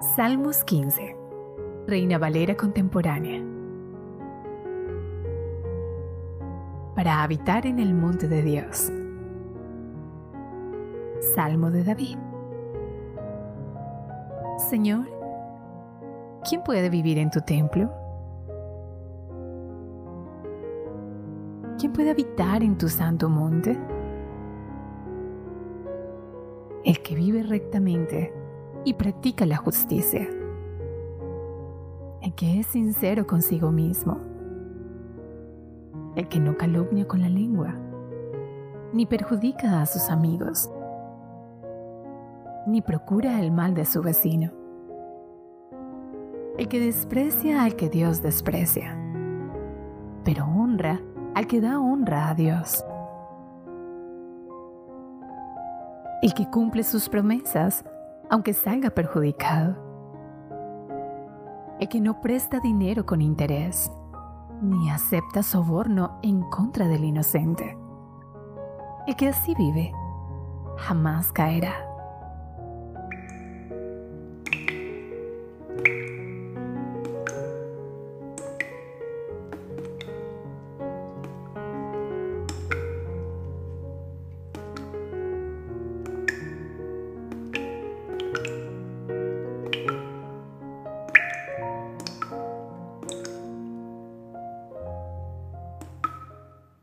Salmos 15. Reina Valera contemporánea. Para habitar en el monte de Dios. Salmo de David. Señor, ¿quién puede vivir en tu templo? ¿Quién puede habitar en tu santo monte? El que vive rectamente y practica la justicia. El que es sincero consigo mismo. El que no calumnia con la lengua, ni perjudica a sus amigos, ni procura el mal de su vecino. El que desprecia al que Dios desprecia, pero honra al que da honra a Dios. El que cumple sus promesas aunque salga perjudicado. El que no presta dinero con interés, ni acepta soborno en contra del inocente. El que así vive, jamás caerá.